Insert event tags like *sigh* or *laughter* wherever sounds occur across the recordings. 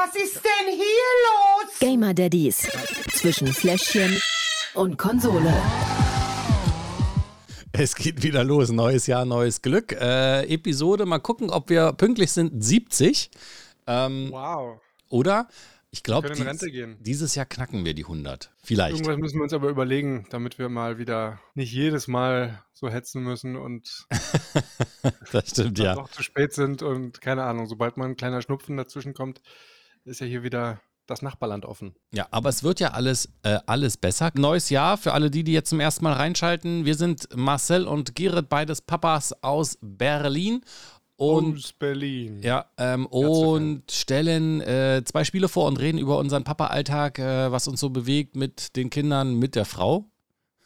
Was ist denn hier los? Gamer Daddies zwischen Fläschchen und Konsole. Es geht wieder los. Neues Jahr, neues Glück. Äh, Episode, mal gucken, ob wir pünktlich sind. 70. Ähm, Wow. oder? Ich glaube, gehen. dieses Jahr knacken wir die 100. Vielleicht. Irgendwas müssen wir uns aber überlegen, damit wir mal wieder nicht jedes Mal so hetzen müssen und *laughs* Das stimmt, dann ja. doch zu spät sind und keine Ahnung, sobald mal ein kleiner Schnupfen dazwischen kommt, ist ja hier wieder das Nachbarland offen. Ja, aber es wird ja alles, äh, alles besser. Neues Jahr für alle die, die jetzt zum ersten Mal reinschalten. Wir sind Marcel und Gerrit, beides Papas aus Berlin. Und Aus Berlin. Ja, ähm, und stellen äh, zwei Spiele vor und reden über unseren Papa-Alltag, äh, was uns so bewegt mit den Kindern, mit der Frau.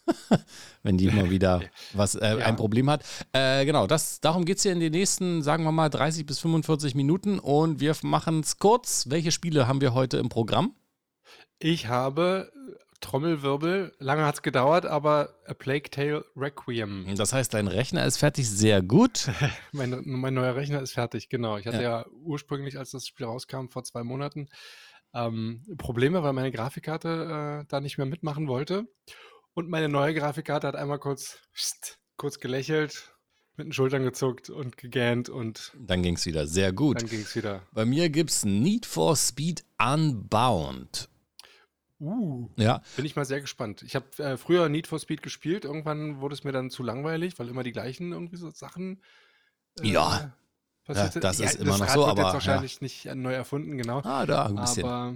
*laughs* Wenn die mal wieder *laughs* was äh, Ja. ein Problem hat. Äh, genau, das, darum geht es hier in den nächsten, sagen wir mal, 30 bis 45 Minuten und wir machen es kurz. Welche Spiele haben wir heute im Programm? Ich habe Trommelwirbel, lange hat es gedauert, aber A Plague Tale Requiem. Das heißt, dein Rechner ist fertig, sehr gut. *laughs* Mein, mein neuer Rechner ist fertig, genau. Ich hatte ja, ursprünglich, als das Spiel rauskam, vor zwei Monaten, ähm, Probleme, weil meine Grafikkarte äh, da nicht mehr mitmachen wollte. Und meine neue Grafikkarte hat einmal kurz, kurz gelächelt, mit den Schultern gezuckt und gegähnt und Dann ging es wieder, sehr gut. dann ging es wieder. Bei mir gibt es Need for Speed Unbound. Uh, Ja, bin ich mal sehr gespannt. Ich habe äh, früher Need for Speed gespielt, irgendwann wurde es mir dann zu langweilig, weil immer die gleichen irgendwie so Sachen äh, Ja. Ja, das ist immer noch Rad so, wird aber, jetzt ja. wahrscheinlich nicht äh, neu erfunden, genau. ah, da ein bisschen. Aber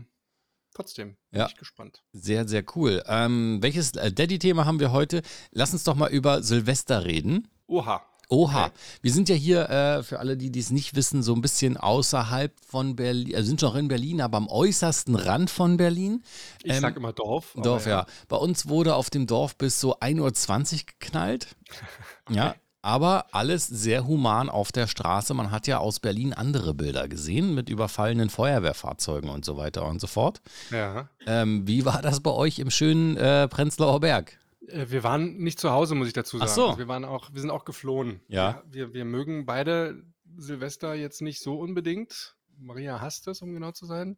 trotzdem bin Ja. ich gespannt. Sehr, sehr cool. Ähm, welches äh, Daddy-Thema haben wir heute? Lass uns doch mal über Silvester reden. Oha. Oha, Okay. wir sind ja hier, äh, für alle, die dies nicht wissen, so ein bisschen außerhalb von Berlin, also sind noch in Berlin, aber am äußersten Rand von Berlin. Ich Ähm, sag immer Dorf. Dorf, ja. Bei uns wurde auf dem Dorf bis so 1.20 Uhr geknallt. *laughs* Ja, aber alles sehr human auf der Straße. Man hat ja aus Berlin andere Bilder gesehen mit überfallenen Feuerwehrfahrzeugen und so weiter und so fort. Ja. Ähm, wie war das bei euch im schönen äh, Prenzlauer Berg? Äh, Wir waren nicht zu Hause, muss ich dazu Ach sagen. so. Also wir waren auch, wir sind auch geflohen. Ja. Wir, wir mögen beide Silvester jetzt nicht so unbedingt. Maria hasst es, um genau zu sein.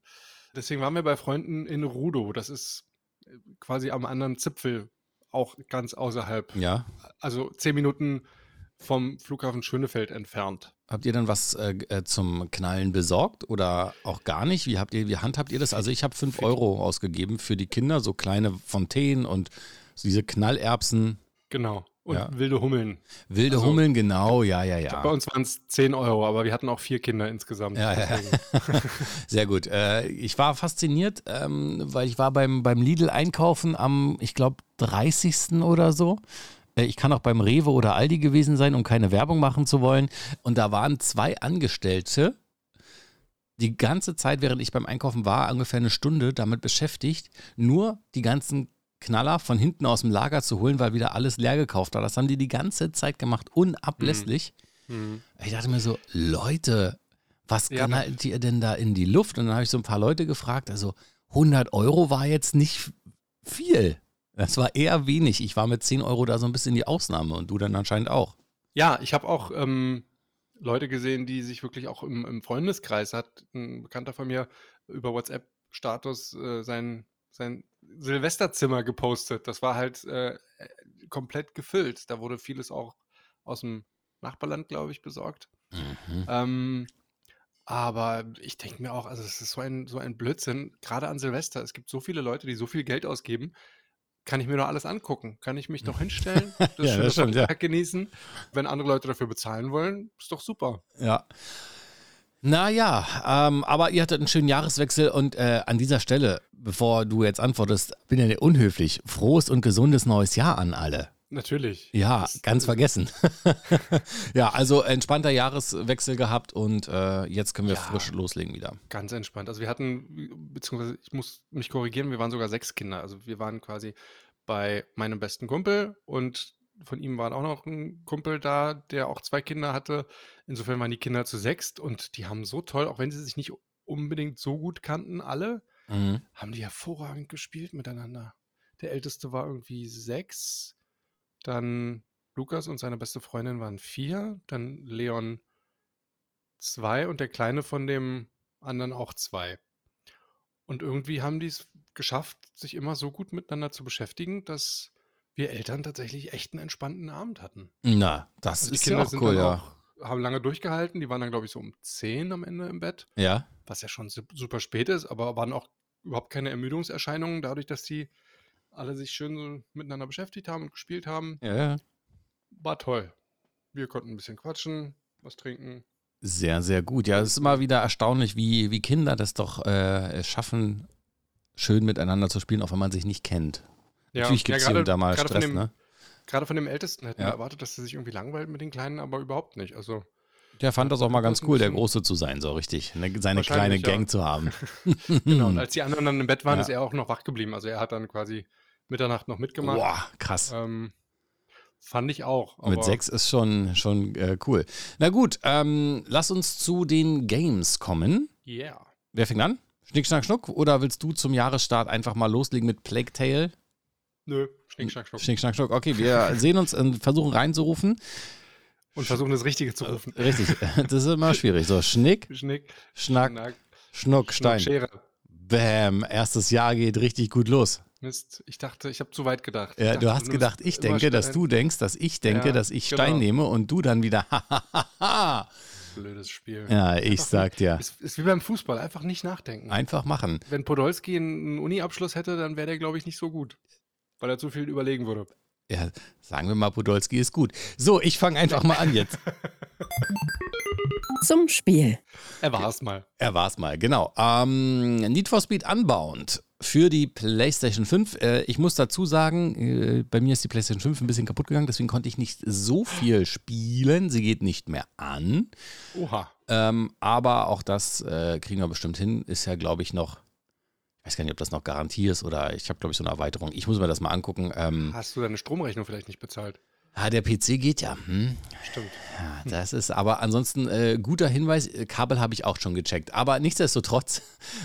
Deswegen waren wir bei Freunden in Rudow. Das ist äh, quasi am anderen Zipfel, auch ganz außerhalb. Ja. Also zehn Minuten vom Flughafen Schönefeld entfernt. Habt ihr dann was äh, äh, zum Knallen besorgt oder auch gar nicht? Wie habt ihr, wie handhabt ihr das? Also ich habe 5 Euro ausgegeben für die Kinder, so kleine Fontänen und diese Knallerbsen, Genau. Und Ja. wilde Hummeln. wilde Also, Hummeln, genau, ja, ja, ja. Bei uns waren es 10 Euro, aber wir hatten auch vier Kinder insgesamt. Ja, ja, *laughs* Sehr gut. Äh, ich war fasziniert, ähm, weil ich war beim, beim Lidl einkaufen am, ich glaube, 30. oder so. Äh, Ich kann auch beim Rewe oder Aldi gewesen sein, um keine Werbung machen zu wollen. Und da waren zwei Angestellte, die ganze Zeit, während ich beim Einkaufen war, ungefähr eine Stunde damit beschäftigt, nur die ganzen Knaller von hinten aus dem Lager zu holen, weil wieder alles leer gekauft war. Das haben die die ganze Zeit gemacht, unablässlich. Mhm. Ich dachte mir so, Leute, was Ja, knallt ihr denn da in die Luft? Und dann habe ich so ein paar Leute gefragt, also 100 Euro war jetzt nicht viel. Das war eher wenig. Ich war mit 10 Euro da so ein bisschen die Ausnahme und du dann anscheinend auch. Ja, ich habe auch ähm, Leute gesehen, die sich wirklich auch im, im Freundeskreis hat ein Bekannter von mir über WhatsApp-Status äh, sein, sein Silvesterzimmer gepostet. Das war halt äh, komplett gefüllt. Da wurde vieles auch aus dem Nachbarland, glaube ich, besorgt. Mhm. Ähm, aber ich denke mir auch, also es ist so ein, so ein Blödsinn, gerade an Silvester. Es gibt so viele Leute, die so viel Geld ausgeben. Kann ich mir doch alles angucken? Kann ich mich doch hinstellen, *laughs* das Ja, schöne das stimmt, ja. Genießen? Wenn andere Leute dafür bezahlen wollen, ist doch super. Ja. Naja, ähm, aber ihr hattet einen schönen Jahreswechsel und äh, an dieser Stelle, bevor du jetzt antwortest, bin ja unhöflich. Frohes und gesundes neues Jahr an alle. Natürlich. Ja, Das- ganz vergessen. *laughs* ja, also entspannter Jahreswechsel gehabt und äh, jetzt können wir Ja. frisch loslegen wieder. Ganz entspannt. Also wir hatten, beziehungsweise ich muss mich korrigieren, wir waren sogar sechs Kinder. Also wir waren quasi bei meinem besten Kumpel und von ihm war auch noch ein Kumpel da, der auch zwei Kinder hatte. Insofern waren die Kinder zu sechst und die haben so toll, auch wenn sie sich nicht unbedingt so gut kannten, alle, Mhm. haben die hervorragend gespielt miteinander. Der Älteste war irgendwie sechs, dann Lukas und seine beste Freundin waren vier, dann Leon zwei und der Kleine von dem anderen auch zwei. Und irgendwie haben die es geschafft, sich immer so gut miteinander zu beschäftigen, dass wir Eltern tatsächlich echt einen entspannten Abend hatten. Na, das Also ist Kinder ja auch sind cool, ja. auch, haben lange durchgehalten. Die waren dann, glaube ich, so um 10 am Ende im Bett, Ja, was ja schon sup- super spät ist, aber waren auch überhaupt keine Ermüdungserscheinungen, dadurch, dass die alle sich schön so miteinander beschäftigt haben und gespielt haben. ja, ja. War toll. Wir konnten ein bisschen quatschen, was trinken. Sehr, sehr gut. Ja, es ist immer wieder erstaunlich, wie, wie Kinder das doch äh, schaffen, schön miteinander zu spielen, auch wenn man sich nicht kennt. Ja, Natürlich gibt es ja, hier da mal Stress, dem- ne? Gerade von dem Ältesten hätten Ja. wir erwartet, dass er sich irgendwie langweilt mit den Kleinen, aber überhaupt nicht. Also Der fand das auch mal ganz cool, der Große zu sein, so richtig. Ne, seine kleine ja. Gang zu haben. *laughs* genau. Und als die anderen dann im Bett waren, Ja. ist er auch noch wach geblieben. Also er hat dann quasi Mitternacht noch mitgemacht. Boah, krass. Ähm, fand ich auch. Mit sechs ist schon, schon äh, cool. Na gut, ähm, lass uns zu den Games kommen. Yeah. Wer fängt an? Schnick, schnack, schnuck? Oder willst du zum Jahresstart einfach mal loslegen mit Plague Tale? Nö, Schnick, Schnack, Schnuck. Schnick, schnack, schnuck. Okay, wir sehen uns und versuchen reinzurufen. Und versuchen das Richtige zu rufen. Richtig, *laughs* *laughs* das ist immer schwierig. So, Schnick, Schnick, Schnack, Schnack, Schnuck, Stein. Schere. Bam, erstes Jahr geht richtig gut los. Mist, ich dachte, ich habe zu weit gedacht. Ich Ja, dachte, du hast gedacht, ich denke, dass Stein. du denkst, dass ich denke, Ja, dass ich genau. Stein nehme und du dann wieder, hahaha. *laughs* Blödes Spiel. Ja, ich Einfach sag dir, Ist, ist wie beim Fußball, einfach nicht nachdenken. einfach machen. Wenn Podolski einen Uni-Abschluss hätte, dann wäre der, glaube ich, nicht so gut. Weil er zu viel überlegen würde. Ja, sagen wir mal, Podolski ist gut. So, ich fange einfach mal an jetzt. Zum Spiel. Er war es mal. Er war's mal, genau. Ähm, Need for Speed Unbound für die PlayStation 5. Äh, ich muss dazu sagen, äh, bei mir ist die PlayStation 5 ein bisschen kaputt gegangen, deswegen konnte ich nicht so viel spielen. Sie geht nicht mehr an. Oha. Ähm, aber auch das äh, kriegen wir bestimmt hin. Ist ja, glaube ich, noch. Ich weiß gar nicht, ob das noch Garantie ist oder ich habe, glaube ich, so eine Erweiterung. Ich muss mir das mal angucken. Ähm, Hast du deine Stromrechnung vielleicht nicht bezahlt? Ah, der PC geht ja. Hm. Stimmt. Ja, das ist aber ansonsten äh, guter Hinweis. Kabel habe ich auch schon gecheckt. Aber nichtsdestotrotz,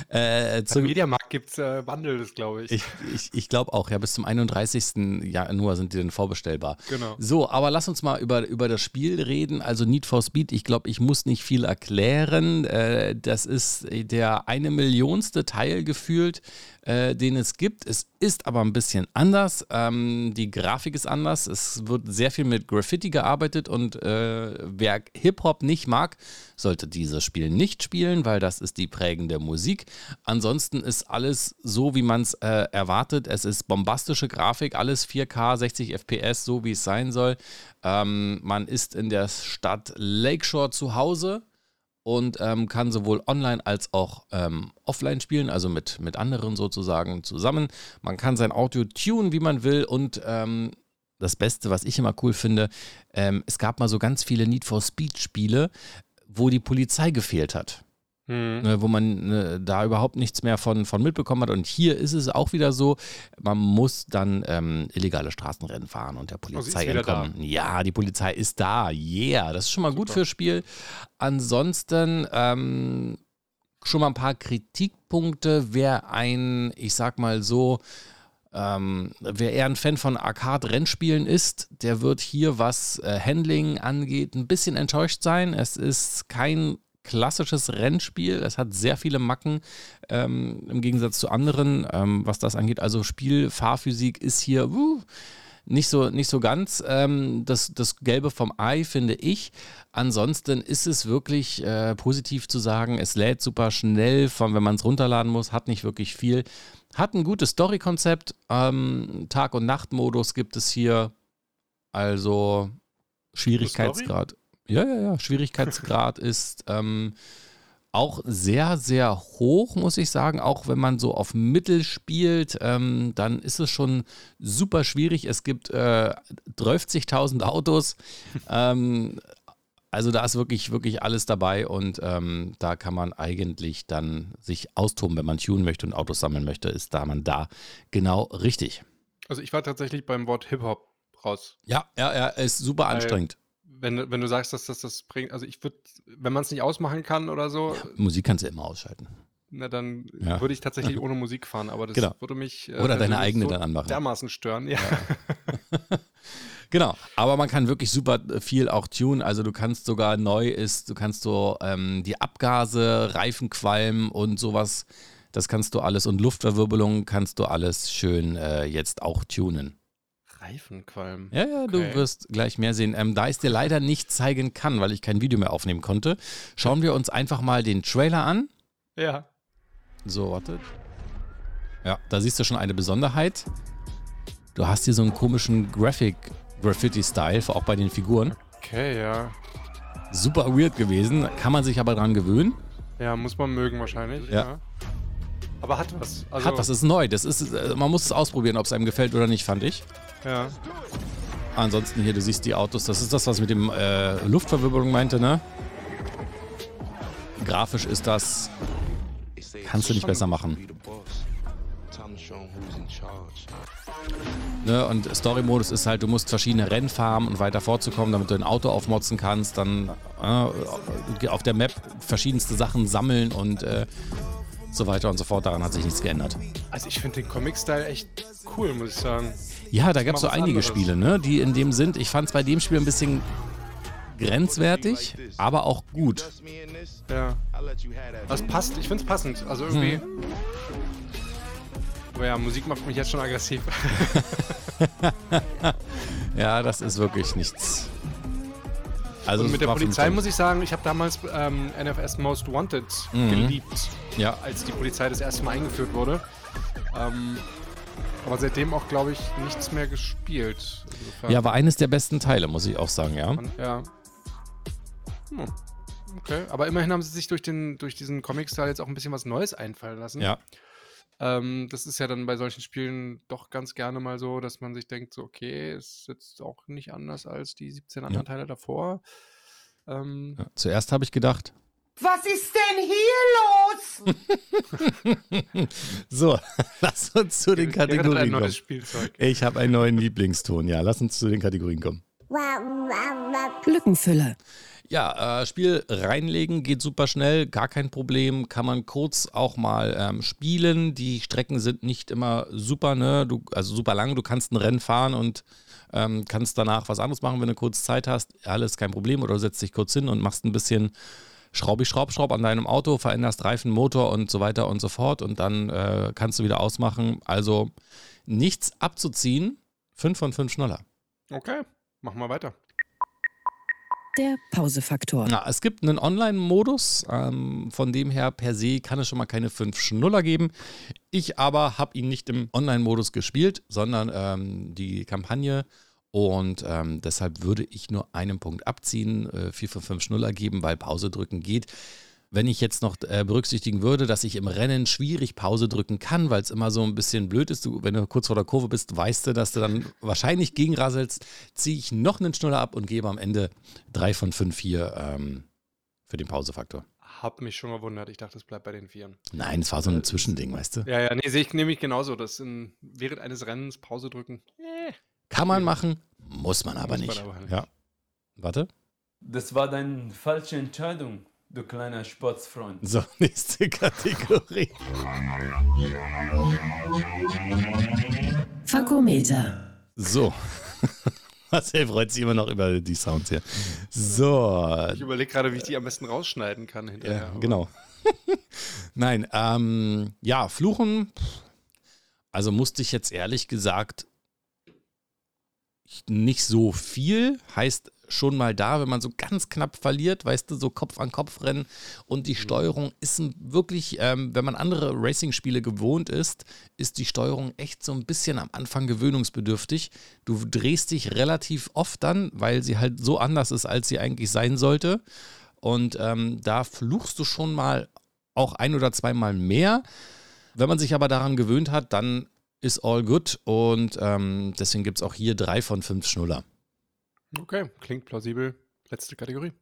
äh, Beim zu, Mediamarkt gibt es äh, Bundles, glaube ich. ich, ich, ich glaube auch, ja, bis zum 31. Januar sind die dann vorbestellbar. Genau. So, aber lass uns mal über, über das Spiel reden. Also Need for Speed, ich glaube, ich muss nicht viel erklären. Äh, das ist der eine Millionste Teil gefühlt, äh, den es gibt. Es ist aber ein bisschen anders. Ähm, die Grafik ist anders. Es wird sehr viel mit Graffiti gearbeitet und äh, wer Hip-Hop nicht mag, sollte dieses Spiel nicht spielen, weil das ist die prägende Musik. Ansonsten ist alles so, wie man es äh, erwartet. Es ist bombastische Grafik, alles 4K, 60 FPS, so wie es sein soll. Ähm, man ist in der Stadt Lakeshore zu Hause und ähm, kann sowohl online als auch ähm, offline spielen, also mit, mit anderen sozusagen zusammen. Man kann sein Auto tunen, wie man will und ähm, das Beste, was ich immer cool finde, ähm, es gab mal so ganz viele Need for Speed Spiele, wo die Polizei gefehlt hat Hm. ne, wo man ne, da überhaupt nichts mehr von, von mitbekommen hat. Und hier ist es auch wieder so, man muss dann ähm, illegale Straßenrennen fahren und der Oh, Polizei da. entkommen. Ja, die Polizei ist da. Yeah, das ist schon mal gut Super. fürs Spiel. Ansonsten ähm, schon mal ein paar Kritikpunkte. Wer ein, ich sag mal so, ähm, wer eher ein Fan von Arcade-Rennspielen ist, der wird hier, was äh, Handling angeht, ein bisschen enttäuscht sein. Es ist kein klassisches Rennspiel. Es hat sehr viele Macken ähm, im Gegensatz zu anderen, ähm, was das angeht. Also Spiel, Fahrphysik ist hier uh, nicht, so, nicht so ganz ähm, das, das Gelbe vom Ei, finde ich. Ansonsten ist es wirklich äh, positiv zu sagen, es lädt super schnell, von, wenn man es runterladen muss, hat nicht wirklich viel. Hat ein gutes Story-Konzept. Ähm, Tag- und Nachtmodus gibt es hier. Also Schwierigkeitsgrad. Ja, ja, ja. Schwierigkeitsgrad *laughs* ist ähm, auch sehr, sehr hoch, muss ich sagen. Auch wenn man so auf Mittel spielt, ähm, dann ist es schon super schwierig. Es gibt äh, 30.000 Autos. *laughs* ähm, also da ist wirklich, wirklich alles dabei und ähm, da kann man eigentlich dann sich austoben, wenn man tunen möchte und Autos sammeln möchte, ist da man da genau richtig. Also ich war tatsächlich beim Wort Hip-Hop raus. Ja, ja, ja, ist super Weil- anstrengend. Wenn, du- wenn du sagst, dass das das bringt, also ich würde, wenn man es nicht ausmachen kann oder so, Musik kannst du immer ausschalten. na dann Ja. würde ich tatsächlich *laughs* ohne Musik fahren, aber das Genau. würde mich äh, Oder deine eigene so dann anmachen. dermaßen stören. Ja. *laughs* Genau, aber man kann wirklich super viel auch tunen. Also du kannst sogar neu ist, du kannst so ähm, die Abgase, Reifenqualm und sowas Das kannst du alles und Luftverwirbelung kannst du alles schön äh, jetzt auch tunen. Reifenqualm. Ja, ja, du Okay. wirst gleich mehr sehen. Ähm, da ich dir leider nicht zeigen kann, weil ich kein Video mehr aufnehmen konnte, schauen wir uns einfach mal den Trailer an. Ja. So, warte. Ja, da siehst du schon eine Besonderheit. Du hast hier so einen komischen Graphic Graffiti-Style, auch bei den Figuren. Okay, ja. Super weird gewesen, kann man sich aber dran gewöhnen. Ja, muss man mögen wahrscheinlich. Ja. Aber hat was. Also, Hat was, ist neu. Das ist, äh, man muss es ausprobieren, ob es einem gefällt oder nicht, fand ich. Ja. Ansonsten hier, du siehst die Autos, das ist das, was mit dem äh, Luftverwirbelung meinte, ne? Grafisch ist das, kannst du nicht besser machen. Ne? Und Story-Modus ist halt, du musst verschiedene Rennen fahren und weiter vorzukommen, damit du ein Auto aufmotzen kannst, dann äh, auf der Map verschiedenste Sachen sammeln und äh, so weiter und so fort. Daran hat sich nichts geändert. Also ich finde den Comic-Style echt cool, muss ich sagen. Ja, da gab es so einige anderes. Spiele, ne, die in dem sind. Ich fand es bei dem Spiel ein bisschen grenzwertig, aber auch gut. Ja. Das passt, ich finde es passend. Also irgendwie. Mhm. Aber ja, Musik macht mich jetzt schon aggressiv. *laughs* Ja, das ist wirklich nichts. Also Und mit der Polizei muss ich sagen, ich habe damals ähm, NFS Most Wanted Mhm. geliebt, Ja, als die Polizei das erste Mal eingeführt wurde. Ähm, aber seitdem auch, glaube ich, nichts mehr gespielt. Insofern. ja, war eines der besten Teile, muss ich auch sagen, ja. Und, ja. Hm. Okay, aber immerhin haben sie sich durch, den, durch diesen Comic-Style jetzt auch ein bisschen was Neues einfallen lassen. Ja, Ähm, das ist ja dann bei solchen Spielen doch ganz gerne mal so, dass man sich denkt, so, okay, ist jetzt auch nicht anders als die 17 anderen Teile davor. Ähm, ja. Zuerst habe ich gedacht, Was ist denn hier los? *laughs* so, *laughs* lass uns zu den Kategorien kommen. neues Spielzeug. Ich habe einen neuen Lieblingston, ja. Lass uns zu den Kategorien kommen. Lückenfüller. Ja, äh, Spiel reinlegen geht super schnell, gar kein Problem. Kann man kurz auch mal ähm, spielen. Die Strecken sind nicht immer super, ne? Du, also super lang. Du kannst ein Rennen fahren und ähm, kannst danach was anderes machen, wenn du kurz Zeit hast. Alles kein Problem. Oder du setzt dich kurz hin und machst ein bisschen Schraubi, Schraub, Schraub an deinem Auto, veränderst Reifen, Motor und so weiter und so fort. Und dann äh, kannst du wieder ausmachen. Also nichts abzuziehen. Fünf von fünf Schnuller. Okay, machen wir weiter. Der Pausefaktor. Na, es gibt einen Online-Modus, ähm, von dem her per se kann es schon mal keine 5 Schnuller geben. Ich aber habe ihn nicht im Online-Modus gespielt, sondern ähm, die Kampagne und ähm, deshalb würde ich nur einen Punkt abziehen, äh, 4 von 5 Schnuller geben, weil Pause drücken geht. Wenn ich jetzt noch äh, berücksichtigen würde, dass ich im Rennen schwierig Pause drücken kann, weil es immer so ein bisschen blöd ist, du, wenn du kurz vor der Kurve bist, weißt du, dass du dann wahrscheinlich gegenrasselst, ziehe ich noch einen Schnuller ab und gebe am Ende 3 von 5 hier ähm, für den Pausefaktor. Hab mich schon gewundert. Ich dachte, es bleibt bei den Vieren. Nein, es war so ein Zwischending, weißt du? Ja, ja, nee, sehe ich nämlich genauso. Das in, während eines Rennens Pause drücken. Kann man machen, muss man aber Muss man nicht. aber nicht. Ja. Warte. Das war deine falsche Entscheidung, du kleiner Sportsfreund. So, *laughs* nächste Kategorie. Fakometer. So. *laughs* Marcel freut sich immer noch über die Sounds hier. So, Ich überlege gerade, wie ich die am besten rausschneiden kann hinterher. Ja, genau. *laughs* Nein, ähm, ja, Fluchen. Also musste ich jetzt ehrlich gesagt nicht so viel. Heißt schon mal da, wenn man so ganz knapp verliert, weißt du, so Kopf an Kopf rennen und die Steuerung ist wirklich, ähm, wenn man andere Racing-Spiele gewohnt ist, ist die Steuerung echt so ein bisschen am Anfang gewöhnungsbedürftig. Du drehst dich relativ oft dann, weil sie halt so anders ist, als sie eigentlich sein sollte. Und ähm, da fluchst du schon mal auch ein oder zweimal mehr. Wenn man sich aber daran gewöhnt hat, dann ist all good. Und ähm, deswegen gibt es auch hier drei von fünf Schnuller. Okay, klingt plausibel. Letzte Kategorie.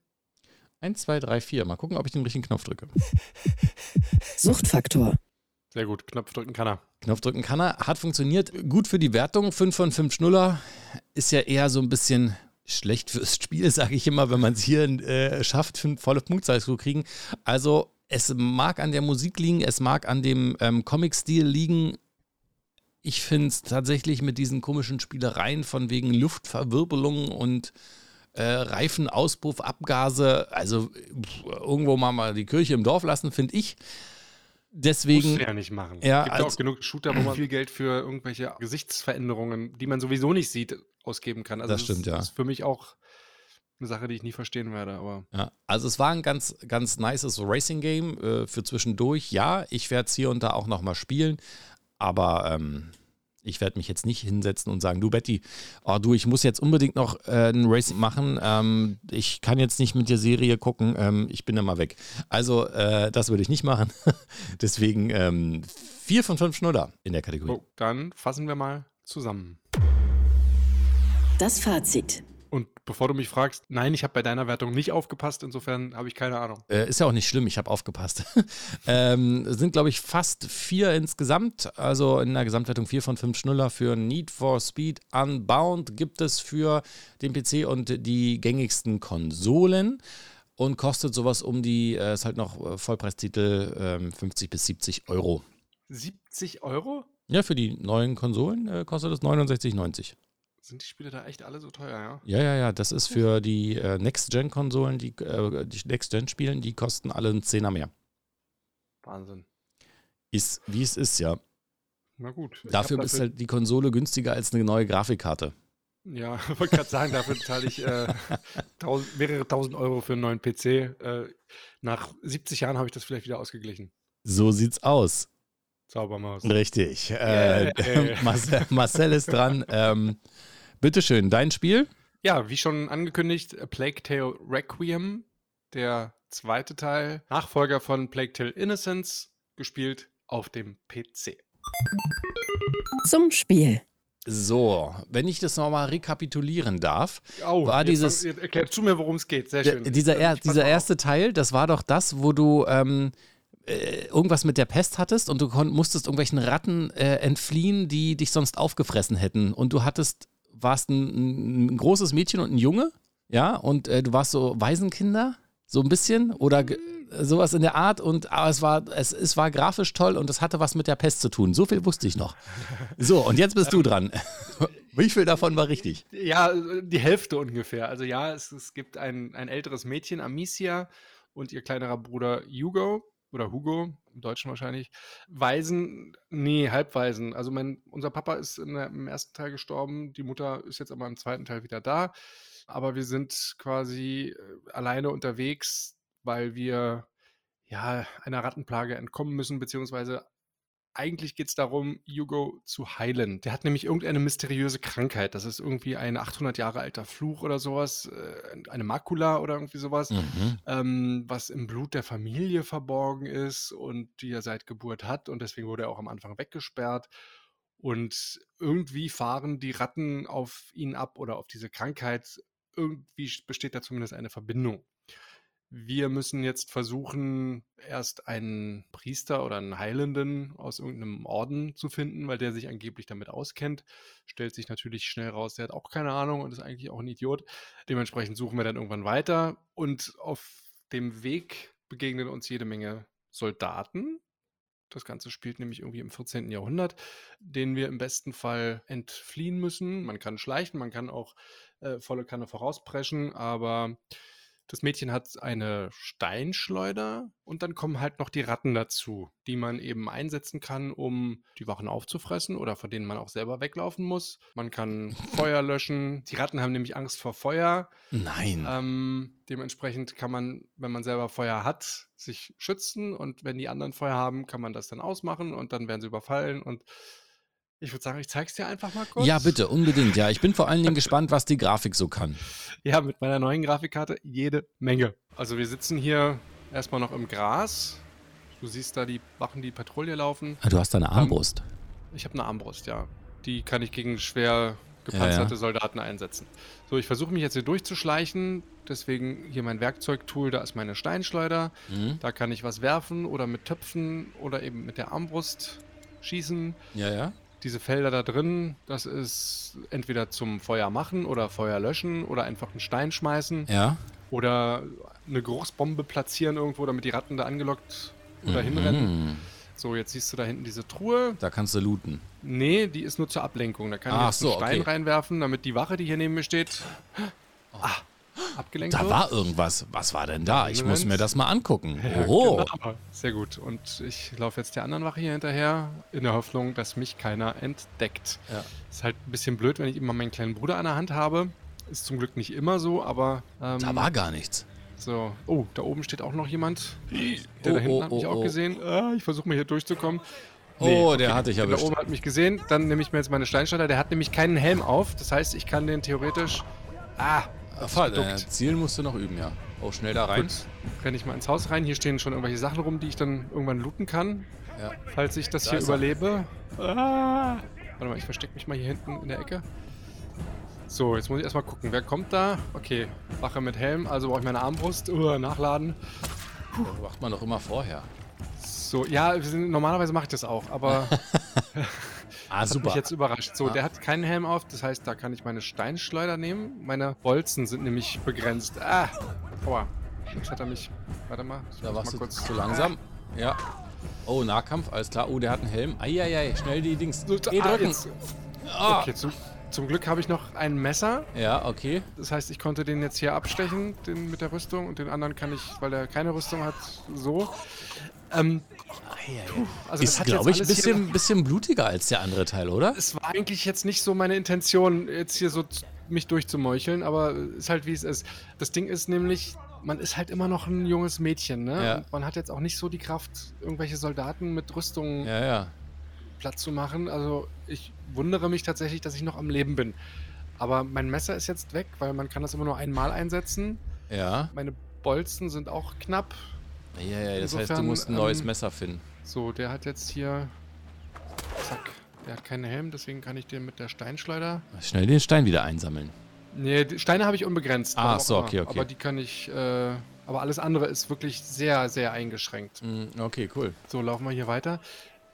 Eins, zwei, drei, vier. Mal gucken, ob ich den richtigen Knopf drücke. *laughs* Suchtfaktor. Sehr gut. Knopf drücken kann er. Knopf drücken kann er. Hat funktioniert. Gut für die Wertung. Fünf von fünf Schnuller. Ist ja eher so ein bisschen schlecht fürs Spiel, *laughs* sage ich immer, wenn man es hier äh, schafft, fünf volle Punktzahl zu kriegen. Also es mag an der Musik liegen, es mag an dem ähm, Comic-Stil liegen. Ich finde es tatsächlich mit diesen komischen Spielereien von wegen Luftverwirbelung und äh, Reifenauspuff, Abgase, also pff, irgendwo mal, mal die Kirche im Dorf lassen, finde ich deswegen. Musst du ja nicht machen. Ja, Es gibt als- auch genug Shooter, wo man viel Geld für irgendwelche Gesichtsveränderungen, die man sowieso nicht sieht, ausgeben kann. Also Das stimmt, ist, ja. ist für mich auch eine Sache, die ich nie verstehen werde. Aber Ja, also es war ein ganz, ganz nices Racing-Game äh, für zwischendurch. Ja, ich werde es hier und da auch nochmal spielen, aber ähm, ich werde mich jetzt nicht hinsetzen und sagen, du Betty, oh du, ich muss jetzt unbedingt noch äh, ein Racing machen. Ähm, ich kann jetzt nicht mit der Serie gucken, ähm, ich bin immer weg. Also äh, das würde ich nicht machen. *laughs* Deswegen ähm, vier von fünf Schnuller in der Kategorie. oh, dann fassen wir mal zusammen. Das Fazit. Bevor du mich fragst, nein, ich habe bei deiner Wertung nicht aufgepasst, insofern habe ich keine Ahnung. Äh, ist ja auch nicht schlimm, ich habe aufgepasst. *laughs* ähm, es sind, glaube ich, fast vier insgesamt. Also in der Gesamtwertung vier von fünf Schnuller für Need for Speed Unbound gibt es für den PC und die gängigsten Konsolen und kostet sowas um die, äh, ist halt noch äh, Vollpreistitel, ähm, 50 bis 70 Euro. 70 Euro? Ja, für die neuen Konsolen äh, kostet es 69,90. Sind die Spiele da echt alle so teuer, ja? Ja, ja, ja, das ist für die äh, Next-Gen-Konsolen, die, äh, die Next-Gen-Spielen, die kosten alle einen Zehner mehr. Wahnsinn. Ist, wie es ist, ja. Na gut. Dafür hab ist halt die Konsole günstiger als eine neue Grafikkarte. Ja, *laughs* wollte gerade sagen, dafür zahle ich äh, *laughs* tausend, mehrere tausend Euro für einen neuen PC. Äh, nach 70 Jahren habe ich das vielleicht wieder ausgeglichen. So sieht's aus. Zaubermaus. Richtig. Äh, Yeah. *laughs* Marcel, Marcel ist dran. Ähm, bitteschön, dein Spiel? Ja, wie schon angekündigt, A Plague Tale Requiem, der zweite Teil, Nachfolger von Plague Tale Innocence, gespielt auf dem PC. Zum Spiel. So, wenn ich das nochmal rekapitulieren darf. Oh, War jetzt dieses- fang- jetzt erklärst du mir, worum es geht. Sehr Der, schön. dieser er, pass dieser erste Teil, das war doch das, wo du ähm, äh, irgendwas mit der Pest hattest und du musstest irgendwelchen Ratten äh, entfliehen, die dich sonst aufgefressen hätten. Und du hattest, warst ein, ein großes Mädchen und ein Junge, ja, und äh, du warst so Waisenkinder, so ein bisschen, oder sowas in der Art. Und aber es war, es, es war grafisch toll und es hatte was mit der Pest zu tun. So viel wusste ich noch. So, und jetzt bist du dran. *laughs* Wie viel davon war richtig? Ja, die Hälfte ungefähr. Also ja, es, es gibt ein, ein älteres Mädchen, Amicia, und ihr kleinerer Bruder Hugo oder Hugo, im Deutschen wahrscheinlich. Waisen, nee, Halbwaisen. Also mein, unser Papa ist der, im ersten Teil gestorben, die Mutter ist jetzt aber im zweiten Teil wieder da. Aber wir sind quasi äh, alleine unterwegs, weil wir ja einer Rattenplage entkommen müssen, beziehungsweise eigentlich geht es darum, Hugo zu heilen. Der hat nämlich irgendeine mysteriöse Krankheit. Das ist irgendwie ein 800 Jahre alter Fluch oder sowas, äh, eine Makula oder irgendwie sowas, Mhm. ähm, was im Blut der Familie verborgen ist und die er seit Geburt hat. Und deswegen wurde er auch am Anfang weggesperrt. Und irgendwie fahren die Ratten auf ihn ab oder auf diese Krankheit. Irgendwie besteht da zumindest eine Verbindung. Wir müssen jetzt versuchen, erst einen Priester oder einen Heilenden aus irgendeinem Orden zu finden, weil der sich angeblich damit auskennt. Stellt sich natürlich schnell raus, der hat auch keine Ahnung und ist eigentlich auch ein Idiot. Dementsprechend suchen wir dann irgendwann weiter und auf dem Weg begegnen uns jede Menge Soldaten. Das Ganze spielt nämlich irgendwie im 14. Jahrhundert, denen wir im besten Fall entfliehen müssen. Man kann schleichen, man kann auch äh, volle Kanne vorauspreschen, aber das Mädchen hat eine Steinschleuder und dann kommen halt noch die Ratten dazu, die man eben einsetzen kann, um die Wachen aufzufressen oder vor denen man auch selber weglaufen muss. Man kann *laughs* Feuer löschen. Die Ratten haben nämlich Angst vor Feuer. Nein. Ähm, dementsprechend kann man, wenn man selber Feuer hat, sich schützen und wenn die anderen Feuer haben, kann man das dann ausmachen und dann werden sie überfallen und ich würde sagen, ich zeig's dir einfach mal kurz. Ja, bitte, unbedingt. Ja, ich bin vor allen Dingen gespannt, was die Grafik so kann. *laughs* Ja, mit meiner neuen Grafikkarte jede Menge. Also wir sitzen hier erstmal noch im Gras. Du siehst da die Wachen, die Patrouille laufen. Ah, Du hast da eine Armbrust. Ich habe eine Armbrust, ja. Die kann ich gegen schwer gepanzerte Ja, ja. Soldaten einsetzen. So, ich versuche mich jetzt hier durchzuschleichen. Deswegen hier mein Werkzeugtool, da ist meine Steinschleuder. Mhm. Da kann ich was werfen oder mit Töpfen oder eben mit der Armbrust schießen. Ja, ja. Diese Felder da drin, das ist entweder zum Feuer machen oder Feuer löschen oder einfach einen Stein schmeißen Ja. oder eine Geruchsbombe platzieren irgendwo, damit die Ratten da angelockt oder hinrennen. Mhm. So, jetzt siehst du da hinten diese Truhe. Da kannst du looten. Nee, die ist nur zur Ablenkung. Da kann ich Ach jetzt einen so, Stein okay. reinwerfen, damit die Wache, die hier neben mir steht. Ah, abgelenkt Da wird. war irgendwas. Was war denn da? Ich muss mir das mal angucken. Ja, Oh. genau. Sehr gut. Und ich laufe jetzt der anderen Wache hier hinterher, in der Hoffnung, dass mich keiner entdeckt. Ja. Ist halt ein bisschen blöd, wenn ich immer meinen kleinen Bruder an der Hand habe. Ist zum Glück nicht immer so, aber. Ähm, Da war gar nichts. so. Oh, da oben steht auch noch jemand. Der Oh, da hinten oh, hat mich oh, auch oh. gesehen. Ah, ich versuche mal hier durchzukommen. Oh, der hat dich Der da oben hat mich gesehen. Dann nehme ich mir jetzt meine Steinschneider. Der hat nämlich keinen Helm auf. Das heißt, ich kann den theoretisch. Ah, Geduckt. äh, Ziel musst du noch üben, ja. Oh, schnell da rein. Gut, ich mal ins Haus rein. Hier stehen schon irgendwelche Sachen rum, die ich dann irgendwann looten kann, Ja. falls ich das Da hier er. überlebe. Ah. Warte mal, ich verstecke mich mal hier hinten in der Ecke. So, jetzt muss ich erstmal gucken, wer kommt da? Okay, Wache mit Helm, also brauche ich meine Armbrust. Uh, nachladen. Das macht man doch immer vorher. So, ja, normalerweise mache ich das auch, aber *laughs* Ah, das hat mich jetzt überrascht. So, der hat keinen Helm auf, das heißt, da kann ich meine Steinschleuder nehmen. Meine Bolzen sind nämlich begrenzt. Ah, aua. Jetzt hat er mich. Warte mal, Da warst mal du kurz zu langsam. Ja. Oh, Nahkampf, alles klar. Oh, der hat einen Helm. Eieiei, schnell die Dings. Ah, drücken. jetzt- Ah. Okay, zum, zum Glück habe ich noch ein Messer. Ja, okay. Das heißt, ich konnte den jetzt hier abstechen, den mit der Rüstung, und den anderen kann ich, weil er keine Rüstung hat, so. Ähm, also das Ist, glaube ich, ein bisschen, bisschen blutiger als der andere Teil, oder? Es war eigentlich jetzt nicht so meine Intention, jetzt hier so mich durchzumeucheln, aber ist halt wie es ist. Das Ding ist nämlich, man ist halt immer noch ein junges Mädchen, ne? Ja. Und man hat jetzt auch nicht so die Kraft, irgendwelche Soldaten mit Rüstung Ja, ja. Platt zu machen. Also ich wundere mich tatsächlich, dass ich noch am Leben bin. Aber mein Messer ist jetzt weg, weil man kann das immer nur einmal einsetzen. Ja. Meine Bolzen sind auch knapp. Ja, ja, das heißt, du Insofern, musst ein neues ähm, Messer finden. So, der hat jetzt hier... Zack. Der hat keinen Helm, deswegen kann ich den mit der Steinschleuder... Schnell den Stein wieder einsammeln. Nee, Steine habe ich unbegrenzt. Ah, so, okay, okay. Aber die kann ich... Äh, aber alles andere ist wirklich sehr, sehr eingeschränkt. Mm, Okay, cool. So, laufen wir hier weiter.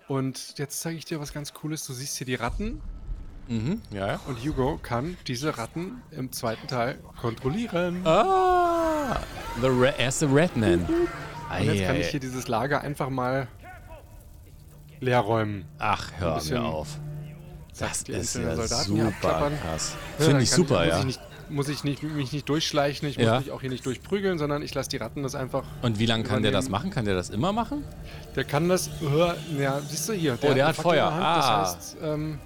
Und jetzt zeige ich dir was ganz Cooles. Du siehst hier die Ratten. Mhm, ja. Und Hugo kann diese Ratten im zweiten Teil kontrollieren. Ah, the Ra er ist der Redman. Und jetzt kann ich hier dieses Lager einfach mal leer räumen. Ach, hör mir auf. Das ist ja super krass. Finde ich super, ja. Ich nicht, muss ich nicht, mich nicht durchschleichen, ich muss Ja. mich auch hier nicht durchprügeln, sondern ich lasse die Ratten das einfach. Und wie lange kann der das machen? Kann der das immer machen? Der kann das. Ja, siehst du hier. Oh, der hat in Feuer. der Ah. Das heißt, ähm,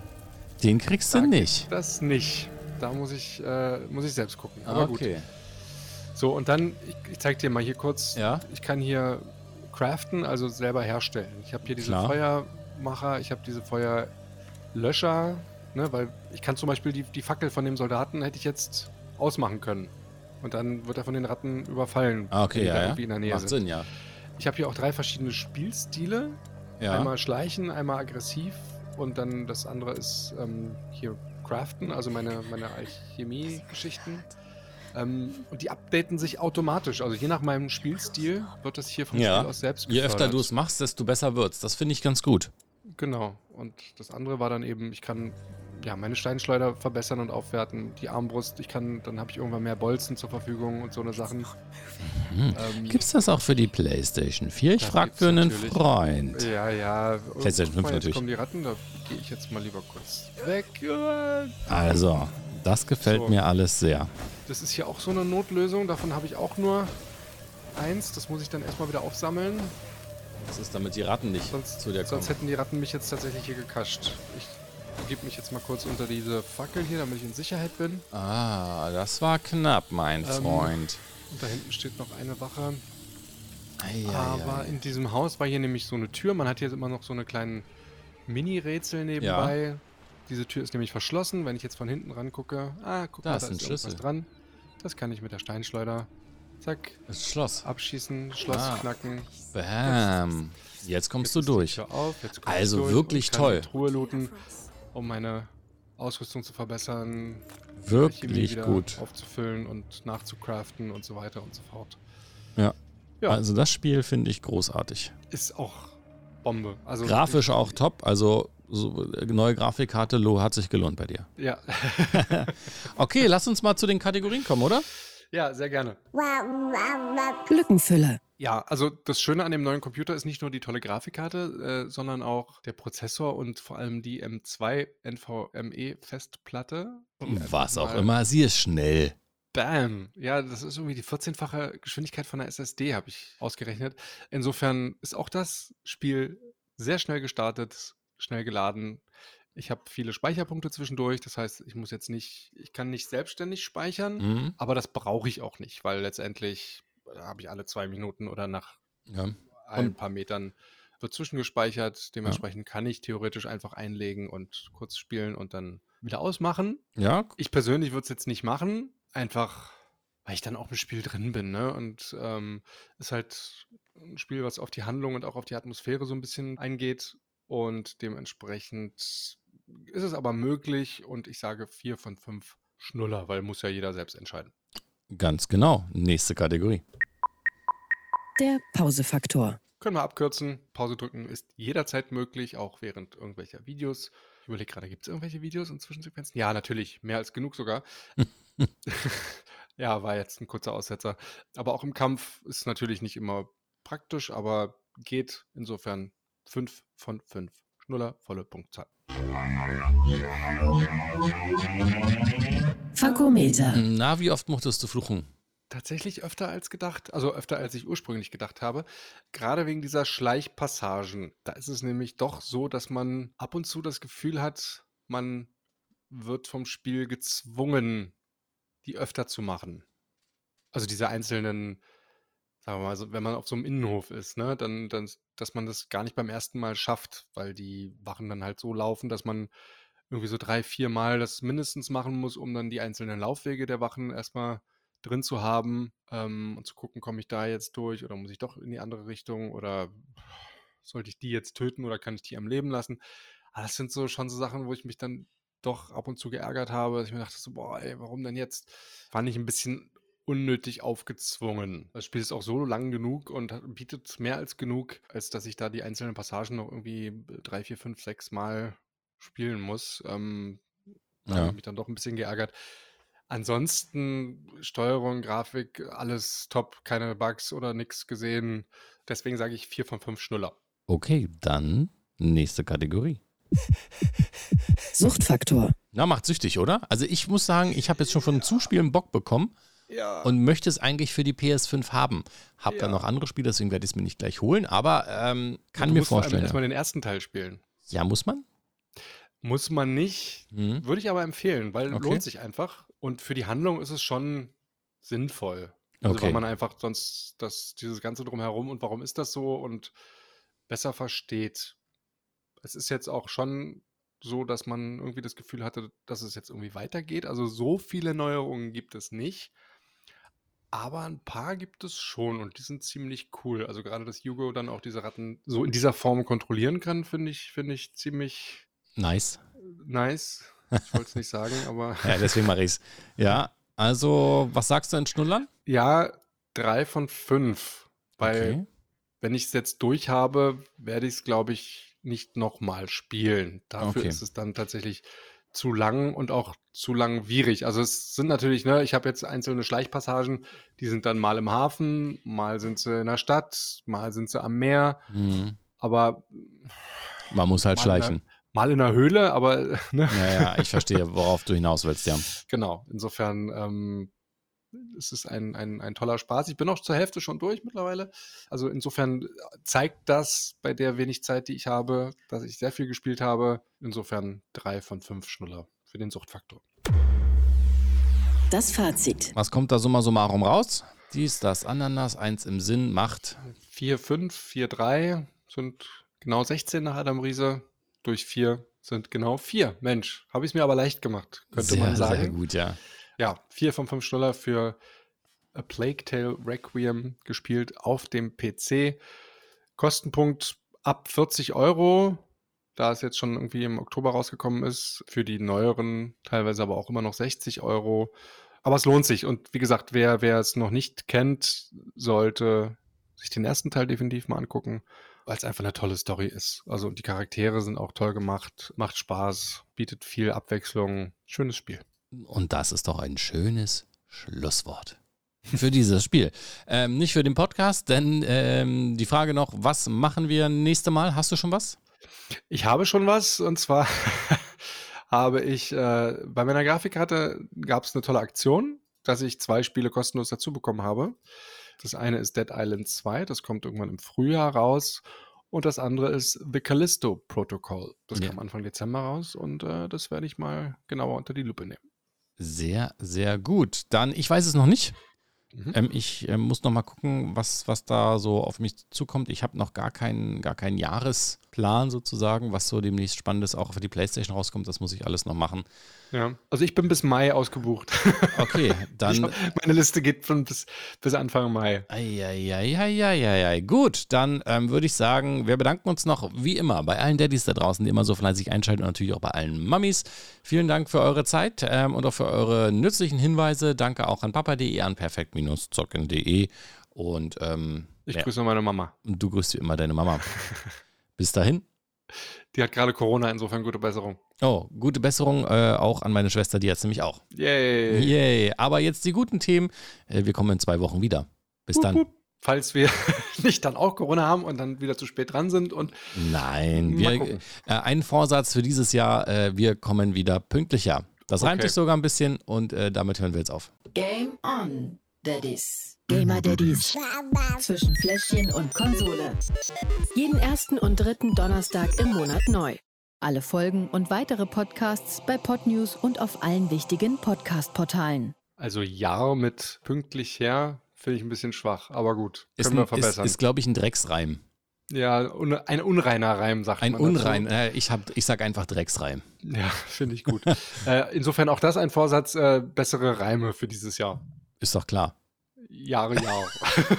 Den kriegst du nicht. Das nicht. Da muss ich, äh, muss ich selbst gucken. Aber gut. okay. So, und dann, ich, ich zeig dir mal hier kurz. Ja. Ich kann hier craften, also selber herstellen. Ich habe hier diese Klar. Feuermacher, ich habe diese Feuerlöscher, ne, weil ich kann zum Beispiel die, die Fackel von dem Soldaten hätte ich jetzt ausmachen können. Und dann wird er von den Ratten überfallen. Ah, okay, ja, ja. in der Nähe Macht sind. Sinn, ja. Ich habe hier auch drei verschiedene Spielstile. Ja. Einmal schleichen, einmal aggressiv und dann das andere ist ähm, hier craften, also meine, meine Alchemie-Geschichten. Ähm, und die updaten sich automatisch. Also je nach meinem Spielstil wird das hier vom Ja. Spiel aus selbst Je öfter gefördert. du es machst, desto besser wird's. Das finde ich ganz gut. Genau. Und das andere war dann eben, ich kann ja meine Steinschleuder verbessern und aufwerten, die Armbrust, ich kann, dann habe ich irgendwann mehr Bolzen zur Verfügung und so eine Sachen. Ähm, Gibt's das auch für die PlayStation 4? Ich frage für einen natürlich. Freund. Ja, ja. PlayStation 5 Guck mal, jetzt natürlich. kommen die Ratten, da gehe ich jetzt mal lieber kurz weg. Also, das gefällt So. mir alles sehr. Das ist hier auch so eine Notlösung. Davon habe ich auch nur eins. Das muss ich dann erstmal wieder aufsammeln. Das ist damit die Ratten nicht Sonst, zu dir kommen. sonst hätten die Ratten mich jetzt tatsächlich hier gekascht. Ich begebe mich jetzt mal kurz unter diese Fackel hier, damit ich in Sicherheit bin. Ah, das war knapp, mein Ähm, Freund. Und da hinten steht noch eine Wache. Ei, ei, Aber ei. in diesem Haus war hier nämlich so eine Tür. Man hat hier immer noch so eine kleinen Mini-Rätsel nebenbei. Diese Tür ist nämlich verschlossen. Wenn ich jetzt von hinten rangucke, ah, guck Da mal, ist da ein ist irgendwas Schlüssel. dran. Das kann ich mit der Steinschleuder. Zack, Das Schloss. abschießen, Schloss Ah. knacken. Bam. Jetzt kommst du Jetzt die durch. Auf, Also durch wirklich toll. Truhe looten, um meine Ausrüstung zu verbessern, Wirklich wieder gut. aufzufüllen und nachzucraften und so weiter und so fort. Ja. Ja. Also das Spiel finde ich großartig. Ist auch Bombe. Also Grafisch ich, auch top. Also so, neue Grafikkarte, Lo, hat sich gelohnt bei dir. Ja. *laughs* Okay, lass uns mal zu den Kategorien kommen, oder? Ja, sehr gerne. Lückenfüller. Ja, also das Schöne an dem neuen Computer ist nicht nur die tolle Grafikkarte, äh, sondern auch der Prozessor und vor allem die M2 NVMe Festplatte. Um Was auch immer. Sie ist schnell. Bam. Ja, das ist irgendwie die 14-fache Geschwindigkeit von der SSD, habe ich ausgerechnet. Insofern ist auch das Spiel sehr schnell gestartet, schnell geladen. Ich habe viele Speicherpunkte zwischendurch, das heißt, ich muss jetzt nicht, ich kann nicht selbstständig speichern, Mhm. aber das brauche ich auch nicht, weil letztendlich äh, habe ich alle zwei Minuten oder nach Ja. ein paar Metern wird zwischengespeichert. Dementsprechend kann ich theoretisch einfach einlegen und kurz spielen und dann wieder ausmachen. Ja, Ich persönlich würde es jetzt nicht machen, einfach weil ich dann auch im Spiel drin bin. Ne? Und ähm, ist halt ein Spiel, was auf die Handlung und auch auf die Atmosphäre so ein bisschen eingeht. Und dementsprechend ist es aber möglich und ich sage vier von fünf Schnuller, weil muss ja jeder selbst entscheiden. ganz genau. Nächste Kategorie. Der Pausefaktor. Können wir abkürzen. Pause drücken ist jederzeit möglich, auch während irgendwelcher Videos. Ich überlege gerade, gibt es irgendwelche Videos und Zwischensequenzen? Ja, natürlich. Mehr als genug sogar. *laughs* *laughs* ja, war jetzt ein kurzer Aussetzer. Aber auch im Kampf ist natürlich nicht immer praktisch, aber geht. Insofern 5 von 5. Schnuller, volle Punktzahl. Fakometer. Na, wie oft musstest du fluchen? Tatsächlich öfter als gedacht, also öfter als ich ursprünglich gedacht habe. Gerade wegen dieser Schleichpassagen. Da ist es nämlich doch so, dass man ab und zu das Gefühl hat, man wird vom Spiel gezwungen, die öfter zu machen. Also diese einzelnen, sagen wir mal, so, wenn man auf so einem Innenhof ist, ne, dann, dann, dass man das gar nicht beim ersten Mal schafft, weil die Wachen dann halt so laufen, dass man irgendwie so drei, vier Mal das mindestens machen muss, um dann die einzelnen Laufwege der Wachen erstmal drin zu haben ähm, und zu gucken, komme ich da jetzt durch oder muss ich doch in die andere Richtung oder sollte ich die jetzt töten oder kann ich die am Leben lassen? Aber das sind so schon so Sachen, wo ich mich dann doch ab und zu geärgert habe, dass ich mir dachte so, boah, ey, warum denn jetzt? Fand ich ein bisschen unnötig aufgezwungen. Das Spiel ist auch so lang genug und bietet mehr als genug, als dass ich da die einzelnen Passagen noch irgendwie drei, vier, fünf, sechs Mal spielen muss. Ähm, da habe ich mich dann doch ein bisschen geärgert. Ansonsten Steuerung, Grafik, alles top, keine Bugs oder nichts gesehen. Deswegen sage ich 4 von 5 Schnuller. Okay, dann nächste Kategorie. *laughs* Suchtfaktor. Na, macht süchtig, oder? Also ich muss sagen, ich habe jetzt schon von Zuspielen Bock bekommen Ja. und möchte es eigentlich für die PS5 haben. Hab Ja. dann noch andere Spiele, deswegen werde ich es mir nicht gleich holen, aber ähm, kann du mir musst vor allem vorstellen. erstmal Ja. den ersten Teil spielen. ja, muss man? Muss man nicht, Mhm. würde ich aber empfehlen, weil Okay. lohnt sich einfach. Und für die Handlung ist es schon sinnvoll. Also Okay. weil man einfach sonst das, dieses Ganze drumherum und warum ist das so und besser versteht. Es ist jetzt auch schon so, dass man irgendwie das Gefühl hatte, dass es jetzt irgendwie weitergeht. Also so viele Neuerungen gibt es nicht. Aber ein paar gibt es schon und die sind ziemlich cool. Also gerade, dass Hugo dann auch diese Ratten so in dieser Form kontrollieren kann, finde ich, finde ich ziemlich Nice. nice. Ich wollte es nicht sagen, aber *laughs* Ja, deswegen mache ich es. Ja, also, was sagst du in Schnullern? ja, drei von fünf. Weil Okay. wenn ich es jetzt durch habe, werde ich es, glaube ich, nicht nochmal spielen. Dafür Okay. ist es dann tatsächlich zu lang und auch zu langwierig. Also es sind natürlich, ne, ich habe jetzt einzelne Schleichpassagen, die sind dann mal im Hafen, mal sind sie in der Stadt, mal sind sie am Meer, Mhm. aber Man muss halt Mal, schleichen. mal in der Höhle, aber *laughs* ne, Ja, ja, ich verstehe, worauf du hinaus willst, ja. Genau, insofern ähm, es ist ein, ein, ein toller Spaß. Ich bin auch zur Hälfte schon durch mittlerweile. Also insofern zeigt das bei der wenig Zeit, die ich habe, dass ich sehr viel gespielt habe. Insofern drei von fünf Schnuller für den Suchtfaktor. Das Fazit. Was kommt da summa summarum raus? Dies, das, Ananas, eins im Sinn, macht. 4, 5, 4, 3 sind genau 16 nach Adam Riese. Durch 4 sind genau 4. Mensch, habe ich es mir aber leicht gemacht, könnte sehr, man sagen. sehr gut, ja. Ja, 4 von 5 Schnuller für A Plague Tale Requiem gespielt auf dem PC. Kostenpunkt ab 40 Euro, da es jetzt schon irgendwie im Oktober rausgekommen ist. Für die neueren teilweise aber auch immer noch 60 Euro. Aber es lohnt sich. Und wie gesagt, wer, wer es noch nicht kennt, sollte sich den ersten Teil definitiv mal angucken, weil es einfach eine tolle Story ist. Also die Charaktere sind auch toll gemacht, macht Spaß, bietet viel Abwechslung. Schönes Spiel. Und das ist doch ein schönes Schlusswort für dieses Spiel. Ähm, nicht für den Podcast, denn ähm, die Frage noch, was machen wir nächste Mal? Hast du schon was? Ich habe schon was und zwar *laughs* habe ich äh, bei meiner Grafikkarte gab es eine tolle Aktion dass ich zwei Spiele kostenlos dazu bekommen habe. Das eine ist Dead Island 2, das kommt irgendwann im Frühjahr raus. Und das andere ist The Callisto Protocol. Das Ja. kam Anfang Dezember raus und äh, das werde ich mal genauer unter die Lupe nehmen. Sehr, sehr gut. Dann, ich weiß es noch nicht. Mhm. Ähm, ich ähm, muss noch mal gucken, was, was da so auf mich zukommt. Ich habe noch gar keinen, gar keinen Jahresplan sozusagen, was so demnächst Spannendes auch für die Playstation rauskommt. Das muss ich alles noch machen. Ja. Also ich bin bis Mai ausgebucht. *laughs* Okay, dann. hab, meine Liste geht von bis, bis Anfang Mai. Eieieiei. Gut, dann ähm, würde ich sagen, wir bedanken uns noch wie immer bei allen Daddys da draußen, die immer so fleißig einschalten und natürlich auch bei allen Mummies. Vielen Dank für eure Zeit ähm, und auch für eure nützlichen Hinweise. Danke auch an papa.de, an perfekt-zocken.de und ähm, Ich ja, grüße meine Mama. du grüßt wie immer deine Mama. *laughs* Bis dahin. Die hat gerade Corona, insofern gute Besserung. Oh, gute Besserung äh, auch an meine Schwester, die hat es nämlich auch. Yay. Yay. Aber jetzt die guten Themen. Äh, wir kommen in zwei Wochen wieder. Bis dann. hup. Falls wir *laughs* nicht dann auch Corona haben und dann wieder zu spät dran sind und Nein, wir, äh, ein Vorsatz für dieses Jahr, äh, wir kommen wieder pünktlicher. Das reimt Okay. sich sogar ein bisschen und äh, damit hören wir jetzt auf. Game on, Daddies. Gamer Daddies. Zwischen Fläschchen und Konsole. Jeden ersten und dritten Donnerstag im Monat neu. Alle Folgen und weitere Podcasts bei Podnews und auf allen wichtigen Podcast-Portalen. also Jahr mit pünktlich her finde ich ein bisschen schwach, aber gut, Ist, können wir ein- ist, verbessern. ist glaube ich, ein Drecksreim. ja, un, ein unreiner Reim sagt Ein man dazu. Unrein. Äh, ich, hab, ich sag einfach Drecksreim. Ja, *laughs* finde ich gut. äh, insofern auch das ein Vorsatz, äh, bessere Reime für dieses Jahr. Ist doch klar. 羊羊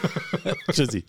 *laughs* 自己